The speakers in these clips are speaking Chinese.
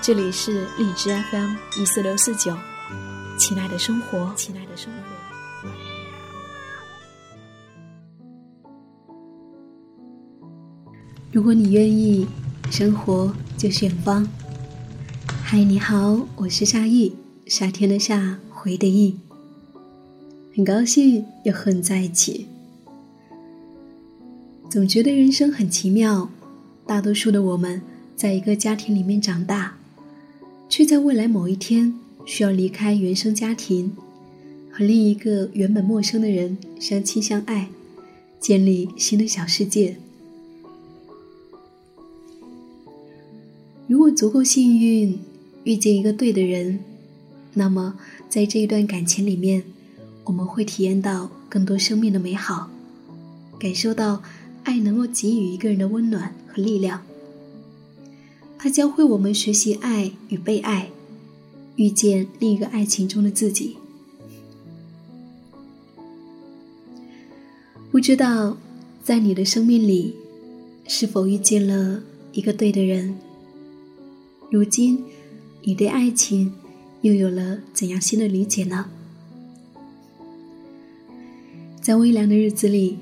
这里是荔枝 FM 一四六四九，亲爱的生活，亲爱的生活。如果你愿意，生活就是远方。嗨，你好，我是夏意，夏天的夏，回的意。很高兴又和你在一起。总觉得人生很奇妙，大多数的我们在一个家庭里面长大。却在未来某一天需要离开原生家庭，和另一个原本陌生的人相亲相爱，建立新的小世界。如果足够幸运遇见一个对的人，那么在这一段感情里面，我们会体验到更多生命的美好，感受到爱能够给予一个人的温暖和力量。它教会我们学习爱与被爱，遇见另一个爱情中的自己。不知道在你的生命里，是否遇见了一个对的人？如今，你对爱情又有了怎样新的理解呢？在微凉的日子里，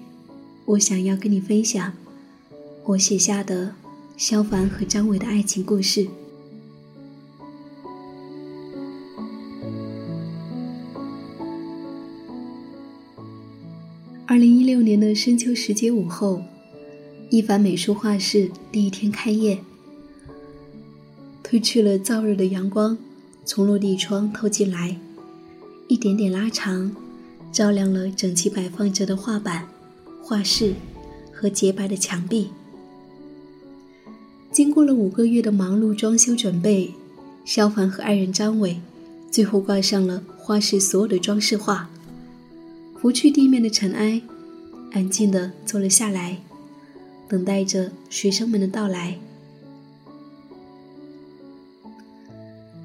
我想要跟你分享我写下的。萧凡和张伟的爱情故事。二零一六年的深秋时节午后，一凡美术画室第一天开业。褪去了燥热的阳光，从落地窗透进来，一点点拉长，照亮了整齐摆放着的画板、画室和洁白的墙壁。经过了五个月的忙碌装修准备，萧凡和爱人张伟最后挂上了画室所有的装饰画，拂去地面的尘埃，安静的坐了下来，等待着学生们的到来。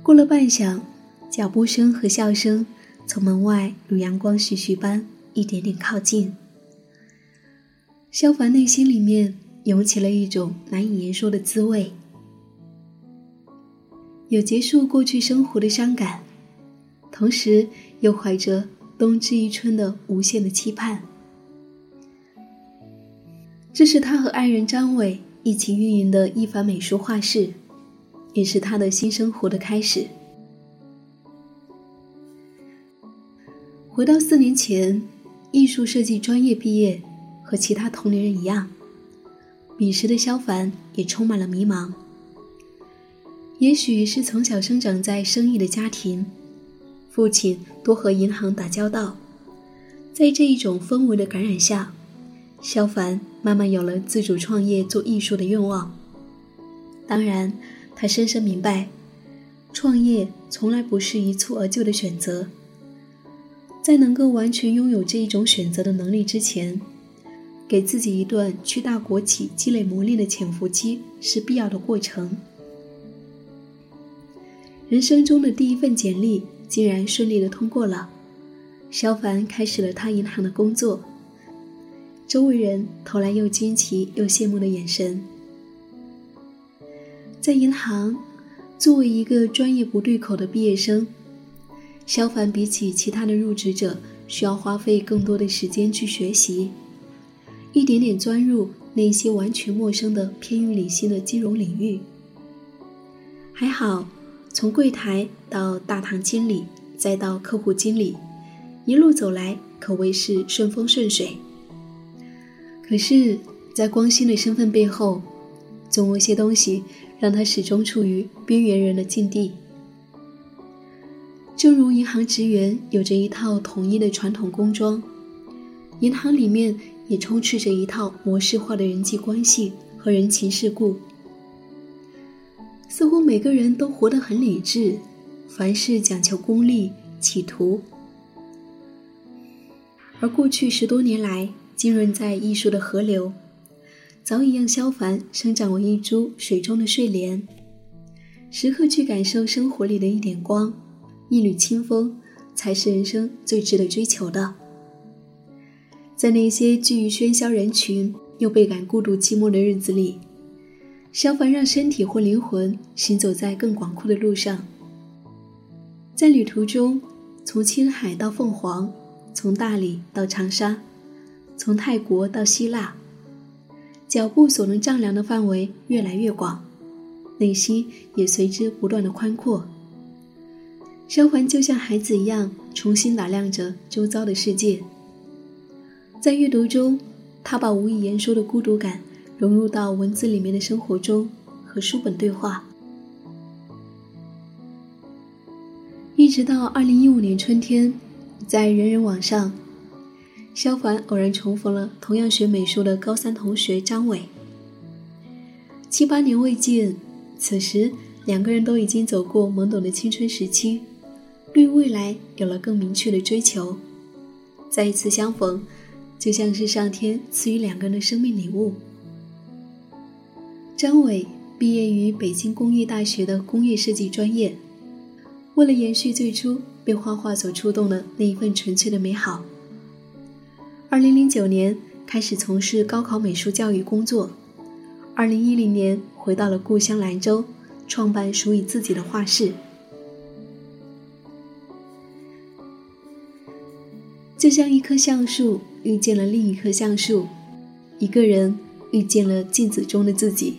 过了半晌，脚步声和笑声从门外如阳光徐徐般一点点靠近，萧凡内心里面。涌起了一种难以言说的滋味，有结束过去生活的伤感，同时又怀着冬至一春的无限的期盼。这是他和爱人张伟一起运营的一凡美术画室，也是他的新生活的开始。回到四年前，艺术设计专业毕业，和其他同龄人一样。彼时的萧凡也充满了迷茫。也许是从小生长在生意的家庭，父亲多和银行打交道，在这一种氛围的感染下，萧凡慢慢有了自主创业做艺术的愿望。当然，他深深明白，创业从来不是一蹴而就的选择，在能够完全拥有这一种选择的能力之前。给自己一段去大国企积累磨练的潜伏期是必要的过程。人生中的第一份简历竟然顺利的通过了，萧凡开始了他银行的工作。周围人投来又惊奇又羡慕的眼神。在银行，作为一个专业不对口的毕业生，萧凡比起其他的入职者，需要花费更多的时间去学习。一点点钻入那些完全陌生的偏于理性的金融领域。还好，从柜台到大堂经理，再到客户经理，一路走来可谓是顺风顺水。可是，在光鲜的身份背后，总有些东西让他始终处于边缘人的境地。正如银行职员有着一套统一的传统工装，银行里面。也充斥着一套模式化的人际关系和人情世故。似乎每个人都活得很理智，凡事讲求功利、企图。而过去十多年来，浸润在艺术的河流，早已让萧凡生长为一株水中的睡莲，时刻去感受生活里的一点光、一缕清风，才是人生最值得追求的。在那些居于喧嚣人群又倍感孤独寂寞的日子里，萧凡让身体或灵魂行走在更广阔的路上，在旅途中，从青海到凤凰，从大理到长沙，从泰国到希腊，脚步所能丈量的范围越来越广，内心也随之不断的宽阔。萧凡就像孩子一样，重新打量着周遭的世界。在阅读中，他把无以言说的孤独感融入到文字里面的生活中，和书本对话。一直到二零一五年春天，在人人网上，萧凡偶然重逢了同样学美术的高三同学张伟。七八年未见，此时两个人都已经走过懵懂的青春时期，对未来有了更明确的追求。再一次相逢。就像是上天赐予两个人的生命礼物。张伟毕业于北京工业大学的工业设计专业，为了延续最初被画画所触动的那一份纯粹的美好，二零零九年开始从事高考美术教育工作，二零一零年回到了故乡兰州，创办属于自己的画室。就像一棵橡树遇见了另一棵橡树，一个人遇见了镜子中的自己，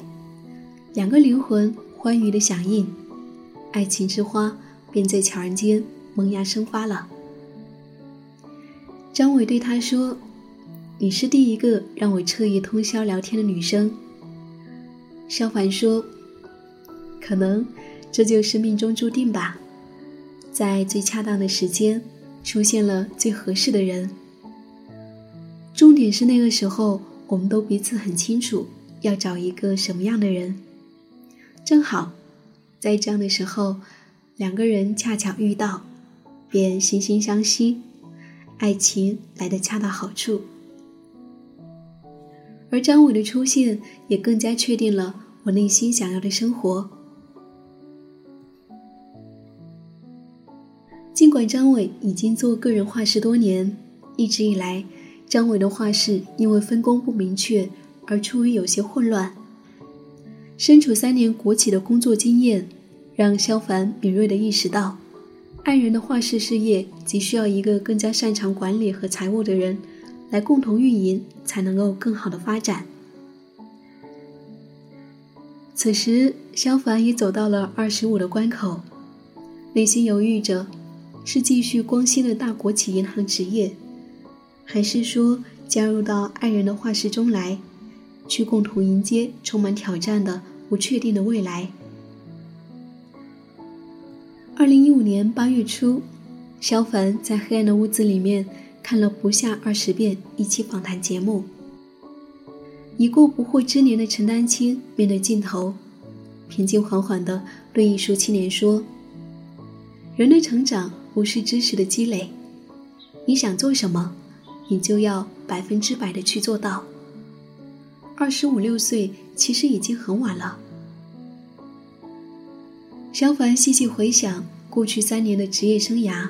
两个灵魂欢愉的响应，爱情之花便在悄然间萌芽生发了。张伟对他说：“你是第一个让我彻夜通宵聊天的女生。”萧凡说：“可能这就是命中注定吧，在最恰当的时间。”出现了最合适的人。重点是那个时候，我们都彼此很清楚要找一个什么样的人。正好，在这样的时候，两个人恰巧遇到，便惺惺相惜，爱情来得恰到好处。而张伟的出现，也更加确定了我内心想要的生活。管张伟已经做个人画室多年，一直以来，张伟的画室因为分工不明确而处于有些混乱。身处三年国企的工作经验，让萧凡敏锐地意识到，爱人的画室事业急需要一个更加擅长管理和财务的人来共同运营，才能够更好的发展。此时，萧凡也走到了二十五的关口，内心犹豫着。是继续光鲜的大国企银行职业，还是说加入到爱人的画室中来，去共同迎接充满挑战的不确定的未来？二零一五年八月初，萧凡在黑暗的屋子里面看了不下二十遍一期访谈节目。已过不惑之年的陈丹青面对镜头，平静缓缓地对艺术青年说：“人的成长。”不是知识的积累，你想做什么，你就要百分之百的去做到。二十五六岁其实已经很晚了。萧凡细细回想过去三年的职业生涯，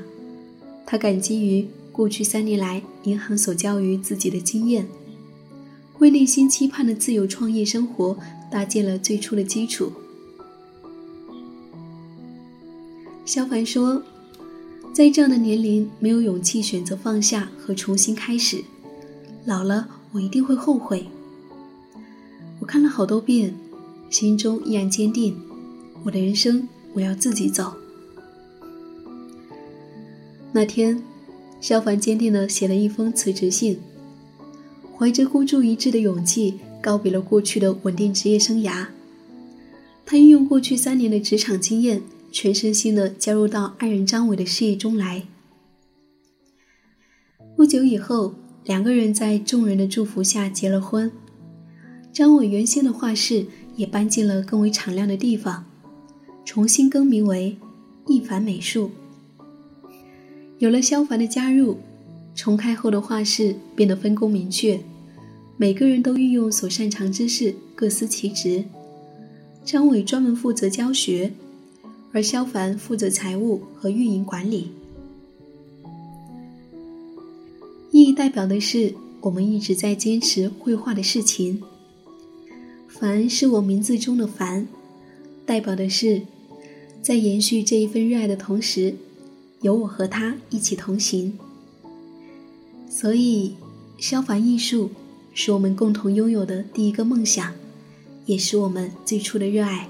他感激于过去三年来银行所教于自己的经验，为内心期盼的自由创业生活搭建了最初的基础。萧凡说。在这样的年龄，没有勇气选择放下和重新开始，老了我一定会后悔。我看了好多遍，心中依然坚定，我的人生我要自己走。那天，萧凡坚定地写了一封辞职信，怀着孤注一掷的勇气，告别了过去的稳定职业生涯。他运用过去三年的职场经验。全身心的加入到爱人张伟的事业中来。不久以后，两个人在众人的祝福下结了婚。张伟原先的画室也搬进了更为敞亮的地方，重新更名为一凡美术。有了萧凡的加入，重开后的画室变得分工明确，每个人都运用所擅长之事，各司其职。张伟专门负责教学，而萧凡负责财务和运营管理。意义代表的是我们一直在坚持绘画的事情。凡是我名字中的凡，代表的是在延续这一份热爱的同时，有我和他一起同行。所以，萧凡艺术是我们共同拥有的第一个梦想。也是我们最初的热爱，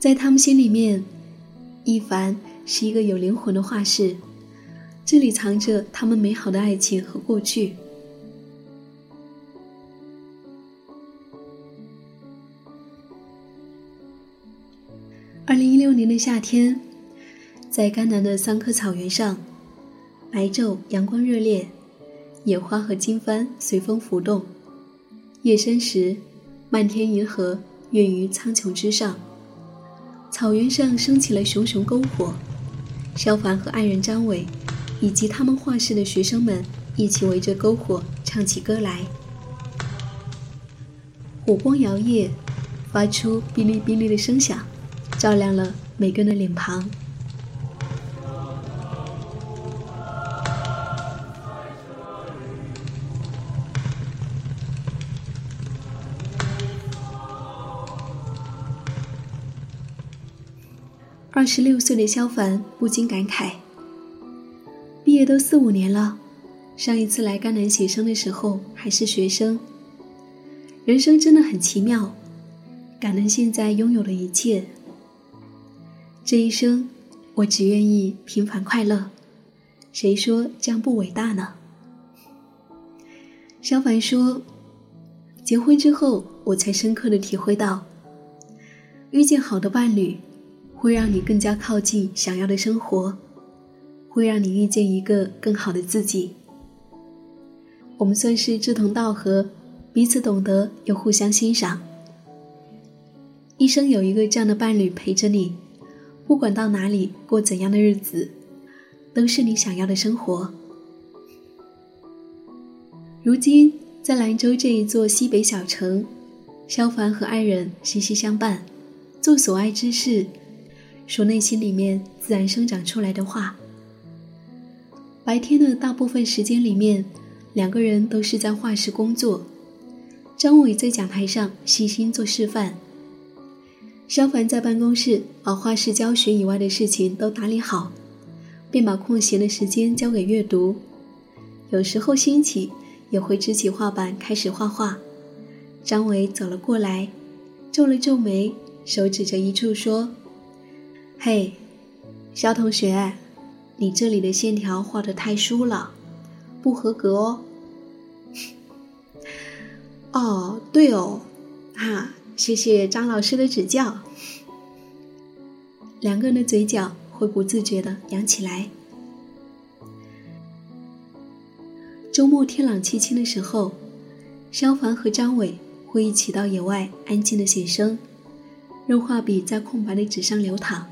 在他们心里面，一凡是一个有灵魂的画室，这里藏着他们美好的爱情和过去。二零一六年的夏天，在甘南的桑科草原上，白昼阳光热烈。野花和经幡随风浮动，夜深时，漫天银河跃于苍穹之上。草原上升起了熊熊篝火，萧凡和爱人张伟，以及他们画室的学生们一起围着篝火唱起歌来。火光摇曳，发出哔哩哔哩的声响，照亮了每个人的脸庞。二十六岁的萧凡不禁感慨：毕业都四五年了，上一次来甘南写生的时候还是学生。人生真的很奇妙，感恩现在拥有的一切。这一生，我只愿意平凡快乐。谁说这样不伟大呢？萧凡说：“结婚之后，我才深刻的体会到，遇见好的伴侣。”会让你更加靠近想要的生活，会让你遇见一个更好的自己。我们算是志同道合，彼此懂得又互相欣赏。一生有一个这样的伴侣陪着你，不管到哪里过怎样的日子，都是你想要的生活。如今在兰州这一座西北小城，萧凡和爱人息息相伴，做所爱之事。说内心里面自然生长出来的话。白天的大部分时间里面，两个人都是在画室工作。张伟在讲台上细心做示范，萧凡在办公室把画室教学以外的事情都打理好，便把空闲的时间交给阅读。有时候兴起，也会支起画板开始画画。张伟走了过来，皱了皱眉，手指着一处说。嘿，肖同学，你这里的线条画的太疏了，不合格哦。哦，对哦，哈，谢谢张老师的指教。两个人的嘴角会不自觉的扬起来。周末天朗气清的时候，萧凡和张伟会一起到野外安静的写生，用画笔在空白的纸上流淌。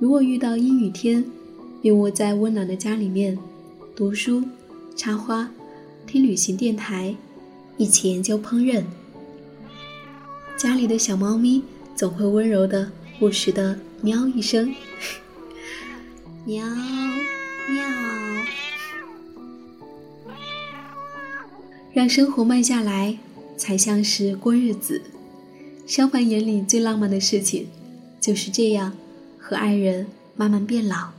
如果遇到阴雨天，便窝在温暖的家里面，读书、插花、听旅行电台，一起研究烹饪。家里的小猫咪总会温柔的、不时的喵一声，喵喵，让生活慢下来，才像是过日子。萧凡眼里最浪漫的事情，就是这样。和爱人慢慢变老，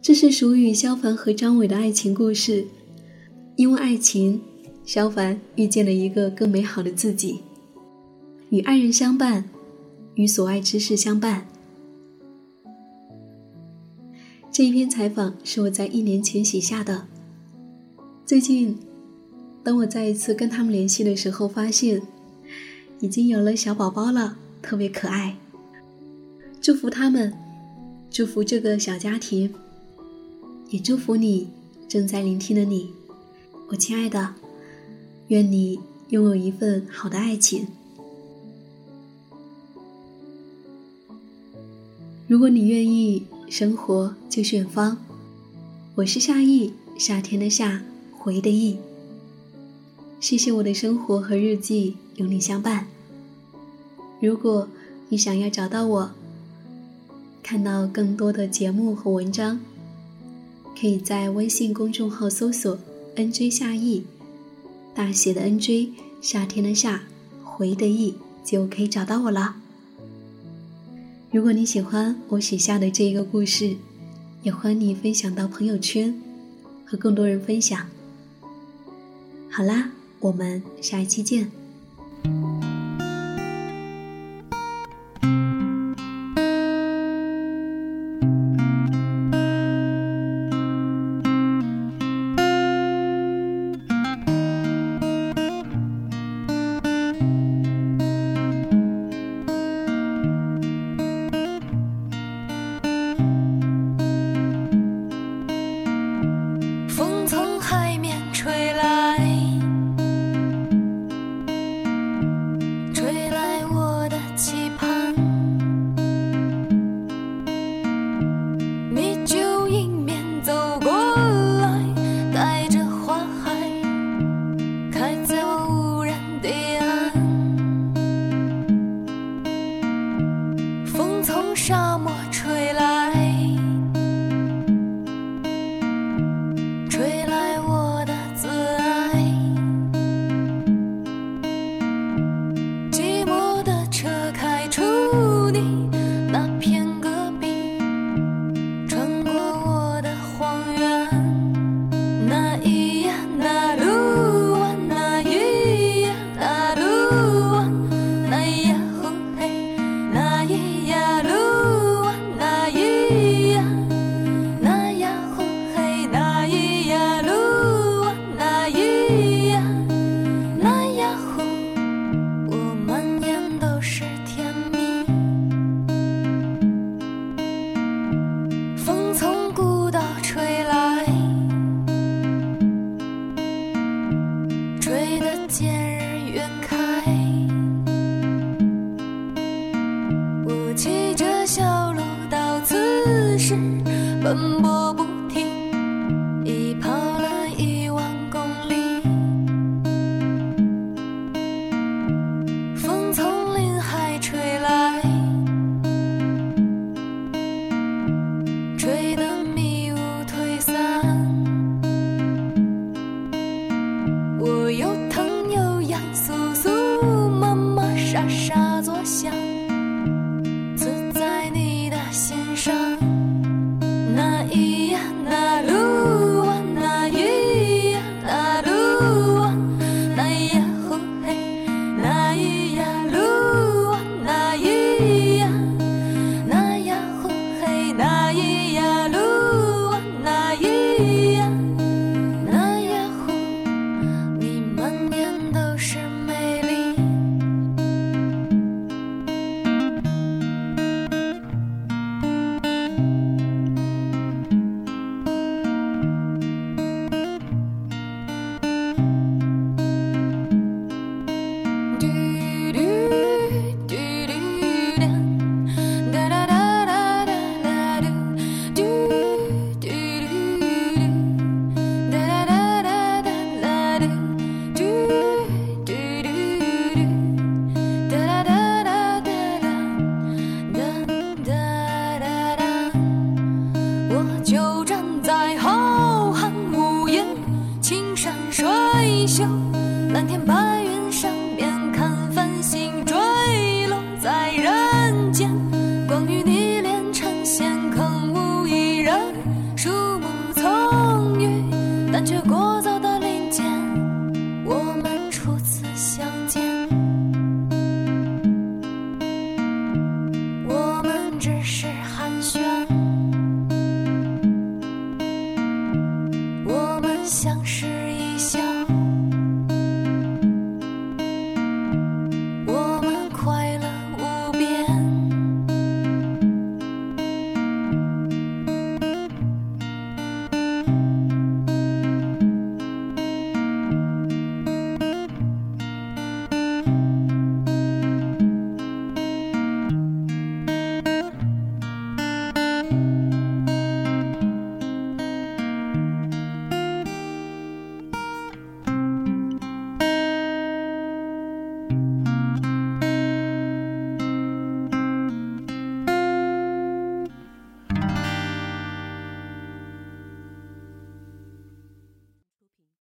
这是属于萧凡和张伟的爱情故事。因为爱情，萧凡遇见了一个更美好的自己，与爱人相伴，与所爱之事相伴。这一篇采访是我在一年前写下的，最近。等我再一次跟他们联系的时候，发现已经有了小宝宝了，特别可爱。祝福他们，祝福这个小家庭，也祝福你正在聆听的你，我亲爱的，愿你拥有一份好的爱情。如果你愿意，生活就是远方。我是夏意，夏天的夏，回的忆。谢谢我的生活和日记有你相伴。如果你想要找到我，看到更多的节目和文章，可以在微信公众号搜索 “nj 夏意”，大写的 “nj”，夏天的夏，回的意，就可以找到我了。如果你喜欢我写下的这个故事，也欢迎你分享到朋友圈，和更多人分享。好啦，我们下一期见。那么蓝天白